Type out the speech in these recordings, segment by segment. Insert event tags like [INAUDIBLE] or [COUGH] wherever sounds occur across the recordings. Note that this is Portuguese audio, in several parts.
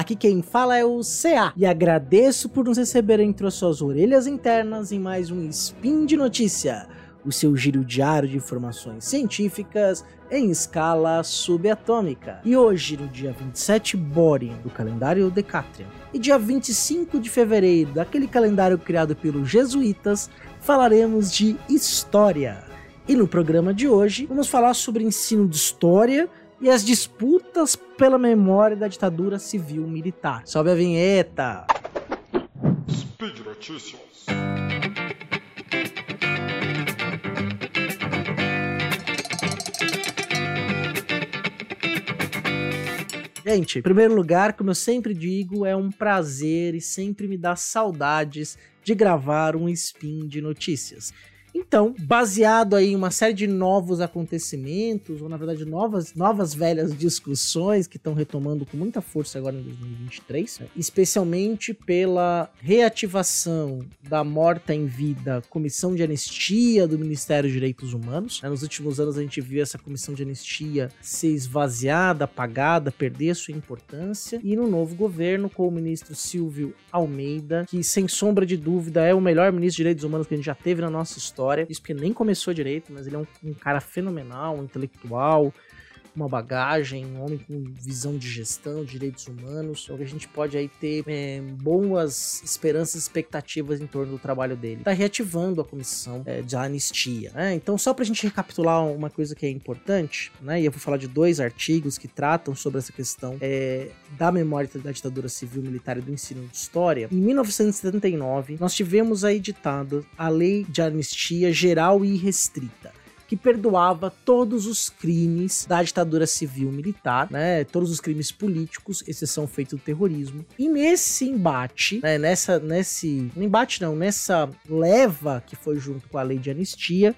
Aqui quem fala é o CA e agradeço por nos receber entre as suas orelhas internas em mais um Spin de Notícia, o seu giro diário de informações científicas em escala subatômica. E hoje, no dia 27 Borean do calendário Decatrian e dia 25 de fevereiro daquele calendário criado pelos jesuítas, falaremos de história. E no programa de hoje, vamos falar sobre ensino de história e as disputas pela memória da ditadura civil militar. Sobe a vinheta! Speed Notícias. Gente, em primeiro lugar, como eu sempre digo, é um prazer e sempre me dá saudades de gravar um spin de notícias. Então, baseado aí em uma série de novos acontecimentos, ou na verdade novas, novas velhas discussões que estão retomando com muita força agora em 2023, né? especialmente pela reativação da morta em vida Comissão de Anistia do Ministério dos Direitos Humanos. Né? Nos últimos anos a gente viu essa comissão de anistia ser esvaziada, apagada, perder sua importância, e no novo governo com o ministro Silvio Almeida, que sem sombra de dúvida é o melhor ministro de Direitos Humanos que a gente já teve na nossa história história. Isso porque nem começou direito, mas ele é um, um cara fenomenal, um intelectual, uma bagagem, um homem com visão de gestão, direitos humanos. Então a gente pode aí ter é, boas esperanças e expectativas em torno do trabalho dele. Está reativando a comissão é, de anistia. Né? Então, só para a gente recapitular uma coisa que é importante, né? e eu vou falar de dois artigos que tratam sobre essa questão é, da memória da ditadura civil militar e do ensino de história. Em 1979, nós tivemos aí editada a Lei de Anistia Geral e Restrita que perdoava todos os crimes da ditadura civil militar, né? Todos os crimes políticos, exceção feita do terrorismo. E nesse embate, né, nessa nesse, embate não, nessa leva que foi junto com a lei de anistia,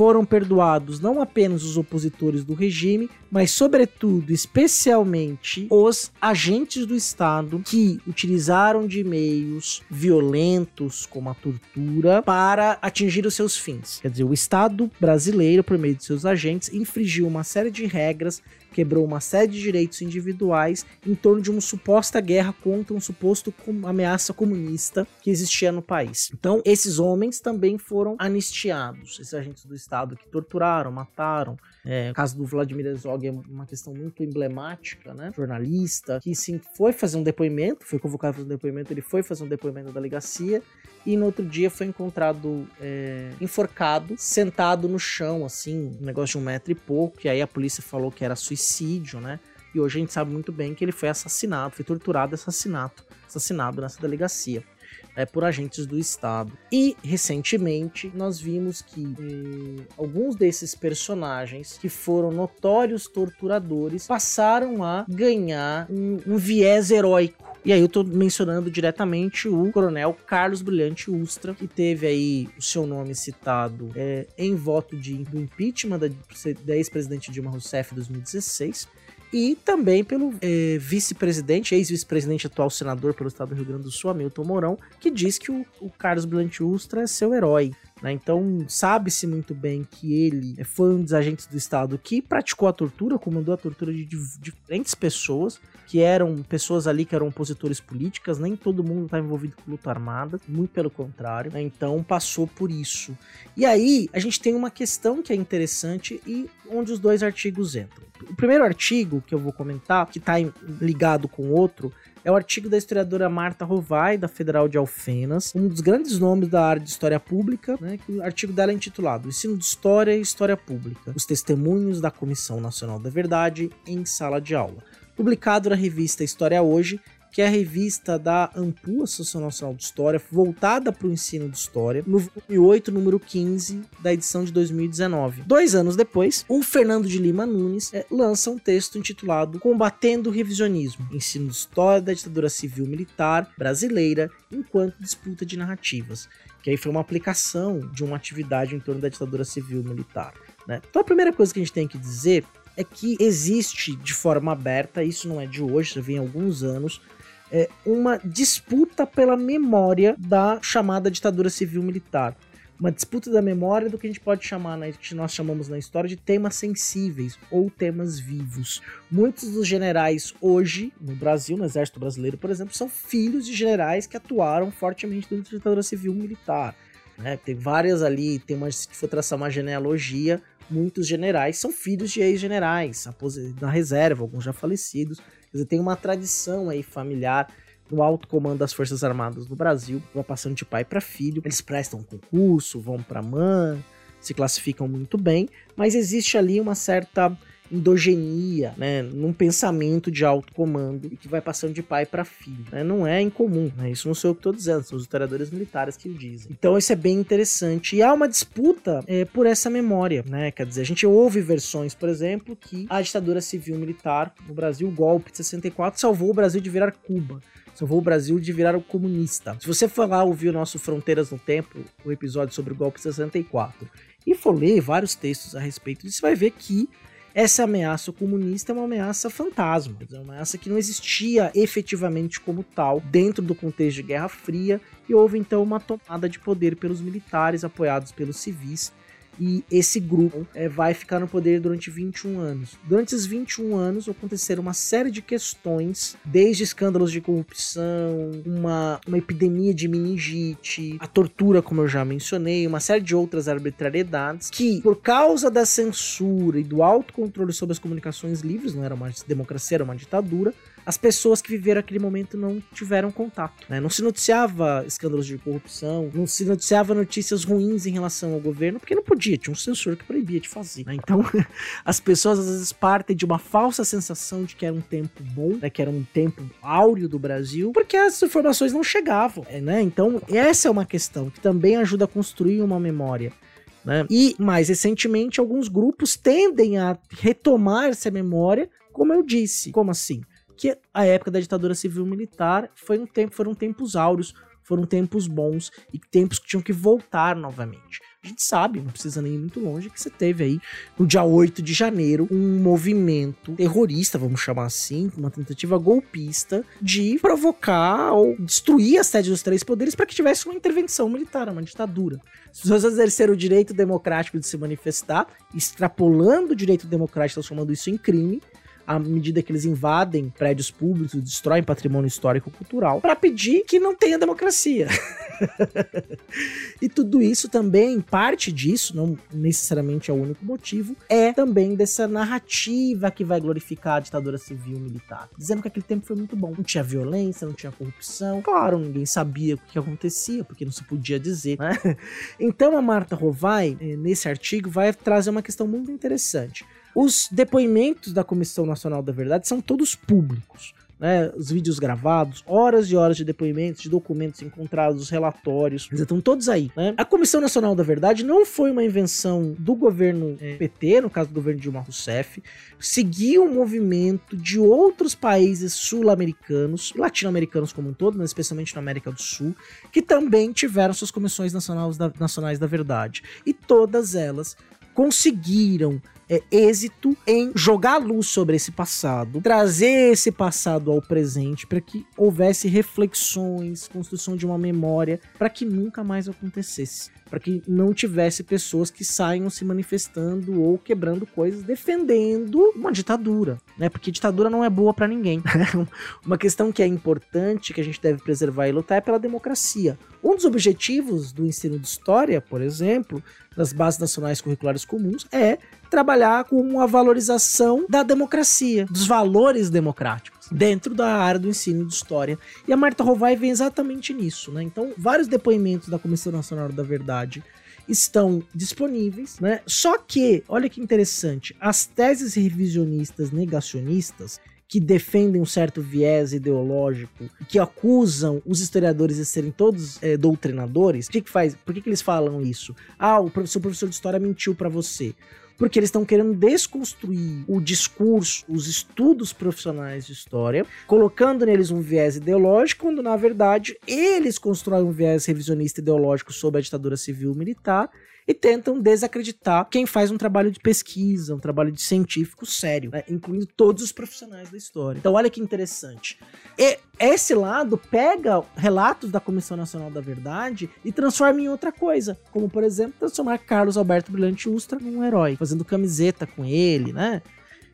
foram perdoados não apenas os opositores do regime, mas, sobretudo, especialmente, os agentes do Estado que utilizaram de meios violentos, como a tortura, para atingir os seus fins. Quer dizer, o Estado brasileiro, por meio de seus agentes, infringiu uma série de regras quebrou uma série de direitos individuais em torno de uma suposta guerra contra um suposto ameaça comunista que existia no país. Então, esses homens também foram anistiados, esses agentes do Estado que torturaram, mataram. É, o caso do Vladimir Herzog é uma questão muito emblemática, né? Jornalista que sim foi fazer um depoimento, foi convocado para fazer um depoimento, ele foi fazer um depoimento da delegacia e no outro dia foi encontrado é, enforcado, sentado no chão, assim, um negócio de um metro e pouco, e aí a polícia falou que era suicídio, né? E hoje a gente sabe muito bem que ele foi assassinado, foi torturado assassinato, assassinado nessa delegacia. É, por agentes do Estado. E recentemente nós vimos que eh, alguns desses personagens que foram notórios torturadores passaram a ganhar um, um viés heróico e aí eu tô mencionando diretamente o coronel Carlos Brilhante Ustra, que teve aí o seu nome citado é, em voto de, do impeachment da, da ex-presidente Dilma Rousseff em 2016 e também pelo é, vice-presidente, ex-vice-presidente atual senador pelo estado do Rio Grande do Sul, Hamilton Mourão, que diz que o, o Carlos Brilhante é seu herói. Né? Então, sabe-se muito bem que ele foi um dos agentes do Estado que praticou a tortura, comandou a tortura de, diferentes pessoas, que eram pessoas ali que eram opositores políticas, nem todo mundo está envolvido com luta armada, muito pelo contrário. Né? Então, passou por isso. E aí, a gente tem uma questão que é interessante e onde os dois artigos entram. O primeiro artigo que eu vou comentar, que está ligado com o outro, é o artigo da historiadora Marta Rovai, da Federal de Alfenas, um dos grandes nomes da área de história pública, né, que o artigo dela é intitulado Ensino de História e História Pública, os testemunhos da Comissão Nacional da Verdade em sala de aula. Publicado na revista História Hoje que é a revista da AMPU, Associação Nacional de História, voltada para o ensino de história, no volume 8, número 15, da edição de 2019. Dois anos depois, o Fernando de Lima Nunes é, lança um texto intitulado Combatendo o Revisionismo, Ensino de História da Ditadura Civil Militar Brasileira enquanto disputa de narrativas, que aí foi uma aplicação de uma atividade em torno da ditadura civil militar. Né? Então a primeira coisa que a gente tem que dizer é que existe de forma aberta, isso não é de hoje, já vem há alguns anos, é, uma disputa pela memória da chamada ditadura civil militar. uma disputa da memória do que a gente pode chamar, né, que nós chamamos na história de temas sensíveis ou temas vivos. Muitos dos generais hoje no Brasil, no Exército Brasileiro, por exemplo, são filhos de generais que atuaram fortemente durante a ditadura civil militar. Né? Tem várias ali, tem uma, se for traçar uma genealogia, muitos generais são filhos de ex-generais, na reserva, alguns já falecidos. Quer dizer, tem uma tradição aí familiar no alto comando das Forças Armadas no Brasil, vai passando de pai para filho. Eles prestam concurso, vão para MAN, se classificam muito bem, mas existe ali uma certa endogenia, né, num pensamento de alto comando e que vai passando de pai para filho. Né? Não é incomum, né? isso não sou eu que estou dizendo, são os historiadores militares que o dizem. Então isso é bem interessante e há uma disputa é, por essa memória, né? Quer dizer, a gente ouve versões, por exemplo, que a ditadura civil militar no Brasil, o golpe de 64, salvou o Brasil de virar Cuba salvou o Brasil de virar o comunista. Se você for lá ouvir o nosso Fronteiras no Tempo, o episódio sobre o golpe de 64, e for ler vários textos a respeito você vai ver que essa ameaça comunista é uma ameaça fantasma, é uma ameaça que não existia efetivamente como tal dentro do contexto de Guerra Fria, e houve então uma tomada de poder pelos militares apoiados pelos civis e esse grupo é, vai ficar no poder durante 21 anos. Durante esses 21 anos aconteceram uma série de questões, desde escândalos de corrupção, uma, uma epidemia de meningite, a tortura, como eu já mencionei, uma série de outras arbitrariedades que, por causa da censura e do autocontrole sobre as comunicações livres, não era uma democracia, era uma ditadura, as pessoas que viveram aquele momento não tiveram contato. Né? Não se noticiava escândalos de corrupção, não se noticiava notícias ruins em relação ao governo, porque não podia, tinha um censor que proibia de fazer. Né? Então, [LAUGHS] as pessoas às vezes partem de uma falsa sensação de que era um tempo bom, né? que era um tempo áureo do Brasil, porque as informações não chegavam. Né? Então, essa é uma questão que também ajuda a construir uma memória. Né? E mais recentemente, alguns grupos tendem a retomar essa memória, como eu disse. Como assim? Que a época da ditadura civil militar foi um tempo, foram tempos áureos, foram tempos bons e tempos que tinham que voltar novamente. A gente sabe, não precisa nem ir muito longe, que você teve aí no dia 8 de janeiro um movimento terrorista, vamos chamar assim, uma tentativa golpista de provocar ou destruir a sede dos três poderes para que tivesse uma intervenção militar, uma ditadura. As pessoas exerceram o direito democrático de se manifestar, extrapolando o direito democrático, transformando isso em crime, à medida que eles invadem prédios públicos, destroem patrimônio histórico cultural, para pedir que não tenha democracia. [LAUGHS] e tudo isso também, parte disso, não necessariamente é o único motivo, é também dessa narrativa que vai glorificar a ditadura civil militar, dizendo que aquele tempo foi muito bom. Não tinha violência, não tinha corrupção. Claro, ninguém sabia o que acontecia, porque não se podia dizer, né? [LAUGHS] Então a Marta Rovai, eh, nesse artigo, vai trazer uma questão muito interessante. Os depoimentos da Comissão Nacional da Verdade são todos públicos. Né, os vídeos gravados, horas e horas de depoimentos, de documentos encontrados, os relatórios, estão todos aí. Né? A Comissão Nacional da Verdade não foi uma invenção do governo é, PT, no caso do governo Dilma Rousseff, seguiu um movimento de outros países sul-americanos, latino-americanos como um todo, mas especialmente na América do Sul, que também tiveram suas comissões nacionais da, nacionais da verdade. E todas elas conseguiram é, êxito em jogar luz sobre esse passado, trazer esse passado ao presente para que houvesse reflexões, construção de uma memória para que nunca mais acontecesse para que não tivesse pessoas que saiam se manifestando ou quebrando coisas defendendo uma ditadura, né? Porque ditadura não é boa para ninguém. [LAUGHS] uma questão que é importante, que a gente deve preservar e lutar é pela democracia. Um dos objetivos do ensino de história, por exemplo, das bases nacionais curriculares comuns, é trabalhar com a valorização da democracia, dos valores democráticos dentro da área do ensino de história. E a Marta Rovai vem exatamente nisso, né? Então, vários depoimentos da Comissão Nacional da Verdade estão disponíveis, né? Só que, olha que interessante, as teses revisionistas negacionistas que defendem um certo viés ideológico, que acusam os historiadores de serem todos é, doutrinadores, o que, que faz? Por que, que eles falam isso? Ah, o o professor de história mentiu para você porque eles estão querendo desconstruir o discurso, os estudos profissionais de história, colocando neles um viés ideológico, quando na verdade eles constroem um viés revisionista ideológico sobre a ditadura civil militar e tentam desacreditar quem faz um trabalho de pesquisa, um trabalho de científico sério, né? incluindo todos os profissionais da história. Então, olha que interessante. E esse lado pega relatos da Comissão Nacional da Verdade e transforma em outra coisa, como por exemplo transformar Carlos Alberto Brilhante Ustra num herói, fazendo camiseta com ele, né?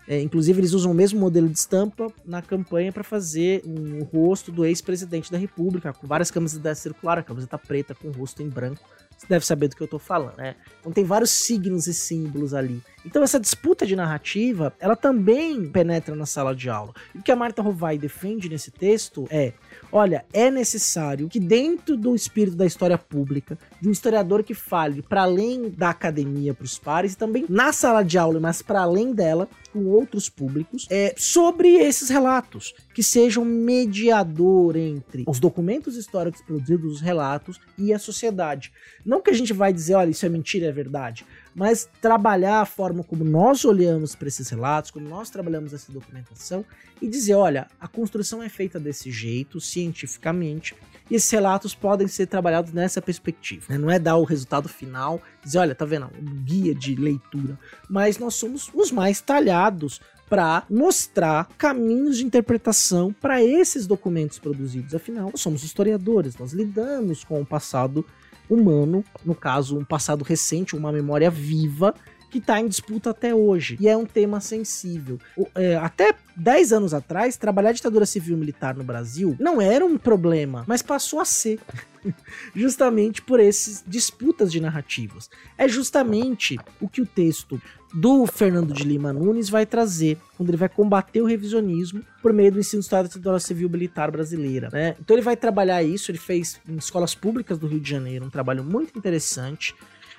É, inclusive, eles usam o mesmo modelo de estampa na campanha para fazer um, o rosto do ex-presidente da República, com várias camisetas circular, a camiseta preta com o rosto em branco. Deve saber do que eu tô falando, né? Então tem vários signos e símbolos ali. Então essa disputa de narrativa, ela também penetra na sala de aula. E o que a Marta Rovai defende nesse texto é Olha, é necessário que dentro do espírito da história pública, de um historiador que fale para além da academia para os pares e também na sala de aula, mas para além dela, com outros públicos, é, sobre esses relatos, que sejam mediador entre os documentos históricos produzidos, os relatos e a sociedade. Não que a gente vai dizer, olha, isso é mentira, é verdade mas trabalhar a forma como nós olhamos para esses relatos, como nós trabalhamos essa documentação e dizer, olha, a construção é feita desse jeito, cientificamente, e esses relatos podem ser trabalhados nessa perspectiva. Né? Não é dar o resultado final, dizer, olha, tá vendo, um guia de leitura, mas nós somos os mais talhados para mostrar caminhos de interpretação para esses documentos produzidos. Afinal, nós somos historiadores, nós lidamos com o passado humano, no caso, um passado recente, uma memória viva que está em disputa até hoje. E é um tema sensível. O, é, até 10 anos atrás, trabalhar ditadura civil militar no Brasil não era um problema, mas passou a ser. [LAUGHS] justamente por esses disputas de narrativas. É justamente o que o texto do Fernando de Lima Nunes vai trazer quando ele vai combater o revisionismo por meio do ensino do da ditadura civil militar brasileira. Né? Então ele vai trabalhar isso, ele fez em escolas públicas do Rio de Janeiro um trabalho muito interessante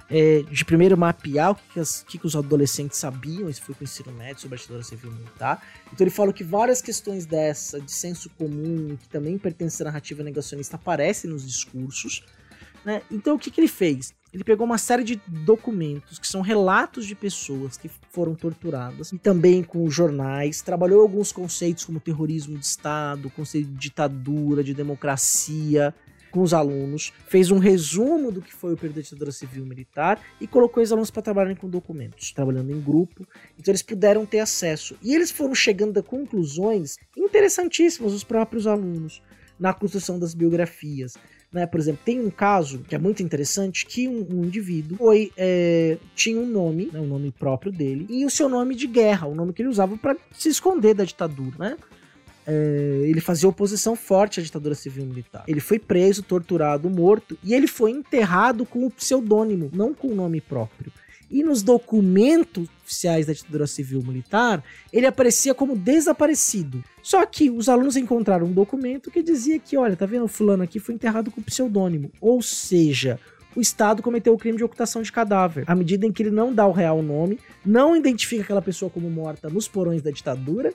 é, de primeiro mapear o que, as, que, os adolescentes sabiam, isso foi com o ensino médio sobre a ditadura civil militar. Então ele fala que várias questões dessa, de senso comum, que também pertencem à narrativa negacionista, aparecem nos discursos. Né? Então o que, que ele fez? Ele pegou uma série de documentos que são relatos de pessoas que foram torturadas e também com jornais, trabalhou alguns conceitos como terrorismo de Estado, conceito de ditadura, de democracia, com os alunos, fez um resumo do que foi o período da ditadura civil militar e colocou os alunos para trabalharem com documentos, trabalhando em grupo. Então eles puderam ter acesso. E eles foram chegando a conclusões interessantíssimas, os próprios alunos, na construção das biografias. Né? Por exemplo, tem um caso que é muito interessante que um, um indivíduo foi, é, tinha um nome, né, um nome próprio dele, e o seu nome de guerra, o nome que ele usava para se esconder da ditadura. Né? É, ele fazia oposição forte à ditadura civil militar. Ele foi preso, torturado, morto e ele foi enterrado com o pseudônimo, não com o nome próprio. E nos documentos oficiais da ditadura civil militar, ele aparecia como desaparecido. Só que os alunos encontraram um documento que dizia que, olha, tá vendo, o fulano aqui foi enterrado com pseudônimo. Ou seja, o Estado cometeu o crime de ocultação de cadáver, à medida em que ele não dá o real nome, não identifica aquela pessoa como morta nos porões da ditadura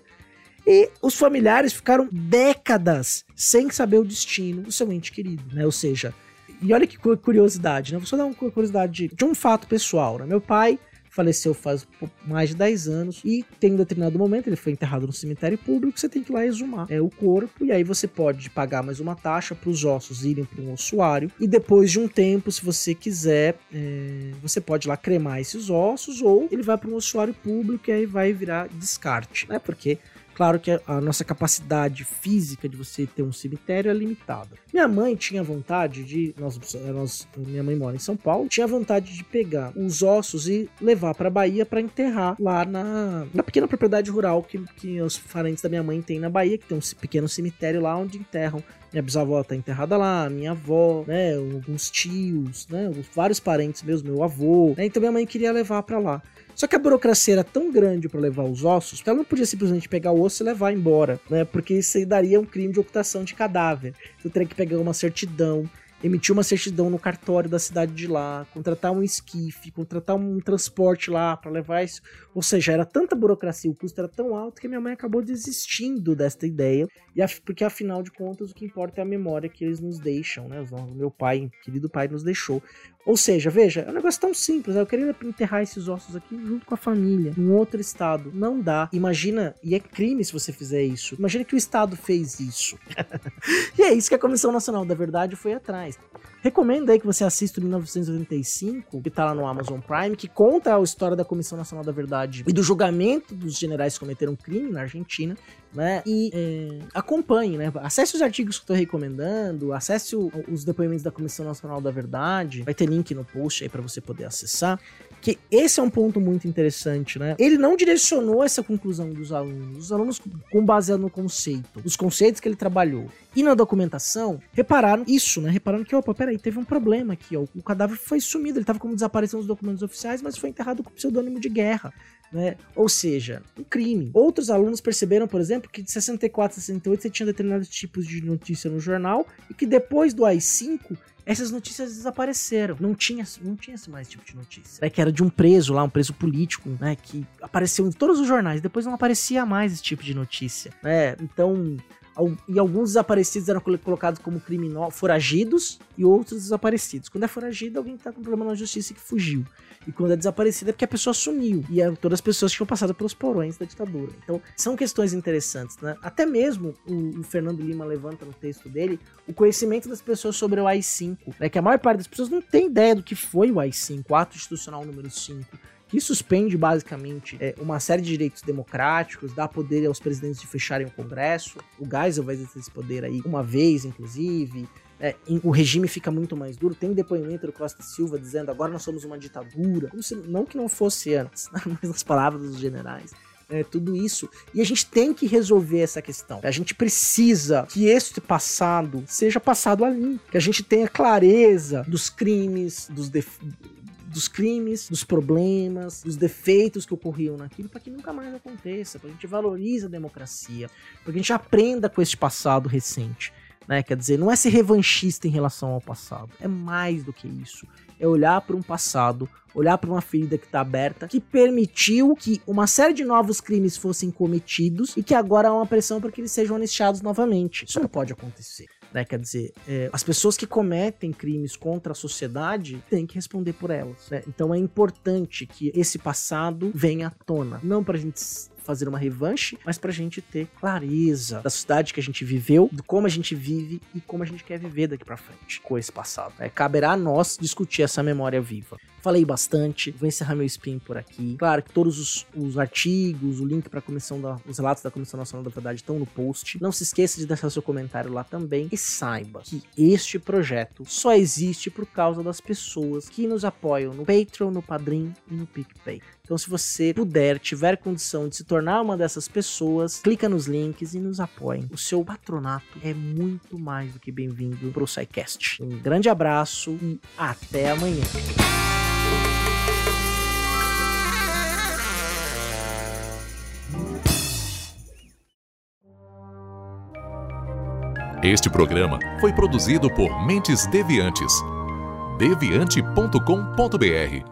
e os familiares ficaram décadas sem saber o destino do seu ente querido, né? Ou seja, e olha que curiosidade, né? Vou só dar uma curiosidade de, um fato pessoal, né? Meu pai faleceu faz mais de 10 anos e tem um determinado momento, ele foi enterrado no cemitério público, você tem que ir lá exumar é, o corpo e aí você pode pagar mais uma taxa para os ossos irem para um ossuário e depois de um tempo, se você quiser, é, você pode lá cremar esses ossos ou ele vai para um ossuário público e aí vai virar descarte, né? Porque Claro que a nossa capacidade física de você ter um cemitério é limitada. Minha mãe tinha vontade de. Nós, nós, minha mãe mora em São Paulo, tinha vontade de pegar os ossos e levar para Bahia para enterrar lá na, na pequena propriedade rural que, que os parentes da minha mãe têm na Bahia, que tem um pequeno cemitério lá onde enterram minha bisavó tá enterrada lá, minha avó, né, alguns tios, né, vários parentes meus, meu avô, né, então minha mãe queria levar para lá. Só que a burocracia era tão grande para levar os ossos que ela não podia simplesmente pegar o osso e levar embora, né? Porque isso daria um crime de ocultação de cadáver. Eu teria que pegar uma certidão, emitir uma certidão no cartório da cidade de lá, contratar um esquife, contratar um transporte lá para levar isso. Ou seja, era tanta burocracia, o custo era tão alto que minha mãe acabou desistindo desta ideia, e porque afinal de contas o que importa é a memória que eles nos deixam, né? O meu pai, querido pai, nos deixou. Ou seja, veja, é um negócio tão simples. Eu queria enterrar esses ossos aqui junto com a família, em outro estado. Não dá. Imagina, e é crime se você fizer isso. Imagina que o Estado fez isso. [LAUGHS] e é isso que a Comissão Nacional da Verdade foi atrás. Recomendo aí que você assista o 1985, que tá lá no Amazon Prime, que conta a história da Comissão Nacional da Verdade e do julgamento dos generais que cometeram crime na Argentina, né? E é, acompanhe, né? Acesse os artigos que eu tô recomendando, acesse o, os depoimentos da Comissão Nacional da Verdade, vai ter link no post aí para você poder acessar que esse é um ponto muito interessante, né? Ele não direcionou essa conclusão dos alunos, os alunos com baseado no conceito, os conceitos que ele trabalhou. E na documentação, repararam isso, né? Repararam que, opa, peraí, teve um problema aqui, ó. O cadáver foi sumido, ele tava como desaparecendo nos documentos oficiais, mas foi enterrado com pseudônimo de guerra. Né? Ou seja, um crime. Outros alunos perceberam, por exemplo, que de 64 a 68 você tinha determinados tipos de notícia no jornal e que depois do AI-5 essas notícias desapareceram. Não tinha, não tinha mais tipo de notícia. É que era de um preso lá, um preso político, né? Que apareceu em todos os jornais. Depois não aparecia mais esse tipo de notícia. Né? Então, e alguns desaparecidos eram colocados como criminosos, foragidos, e outros desaparecidos. Quando é foragido, alguém tá com problema na justiça que fugiu. E quando é desaparecido é porque a pessoa sumiu. E eram todas as pessoas que tinham passado pelos porões da ditadura. Então, são questões interessantes, né? Até mesmo o, o Fernando Lima levanta no texto dele o conhecimento das pessoas sobre o AI-5, né? Que a maior parte das pessoas não tem ideia do que foi o AI-5, o ato institucional número 5 que suspende basicamente é, uma série de direitos democráticos, dá poder aos presidentes de fecharem o Congresso. O Geisel vai exercer esse poder aí uma vez, inclusive. É, o regime fica muito mais duro. Tem depoimento do Costa Silva dizendo agora nós somos uma ditadura. Se, não que não fosse antes, [LAUGHS] mas as palavras dos generais. É, tudo isso. E a gente tem que resolver essa questão. A gente precisa que este passado seja passado ali. Que a gente tenha clareza dos crimes, dos, dos crimes, dos problemas, dos defeitos que ocorriam naquilo, para que nunca mais aconteça, para a gente valorize a democracia, para que a gente aprenda com este passado recente. Né? Quer dizer, não é ser revanchista em relação ao passado, é mais do que isso. É olhar para um passado, olhar para uma ferida que está aberta, que permitiu que uma série de novos crimes fossem cometidos e que agora há uma pressão para que eles sejam anistiados novamente. Isso não pode acontecer. Né? Quer dizer, é, as pessoas que cometem crimes contra a sociedade têm que responder por elas. Né? Então é importante que esse passado venha à tona. Não pra gente fazer uma revanche, mas pra gente ter clareza da sociedade que a gente viveu, de como a gente vive e como a gente quer viver daqui para frente com esse passado. É, caberá a nós discutir essa memória viva. Falei bastante, vou encerrar meu spin por aqui. Claro que todos os, os artigos, o link para a comissão da, os relatos da Comissão Nacional da Verdade estão no post. Não se esqueça de deixar seu comentário lá também e saiba que este projeto só existe por causa das pessoas que nos apoiam no Patreon, no Padrim e no PicPay. Então, se você puder, tiver condição de se tornar uma dessas pessoas, clica nos links e nos apoiem. O seu patronato é muito mais do que bem-vindo para o SciCast. Um grande abraço e até amanhã. Este programa foi produzido por Mentes Deviantes. deviante.com.br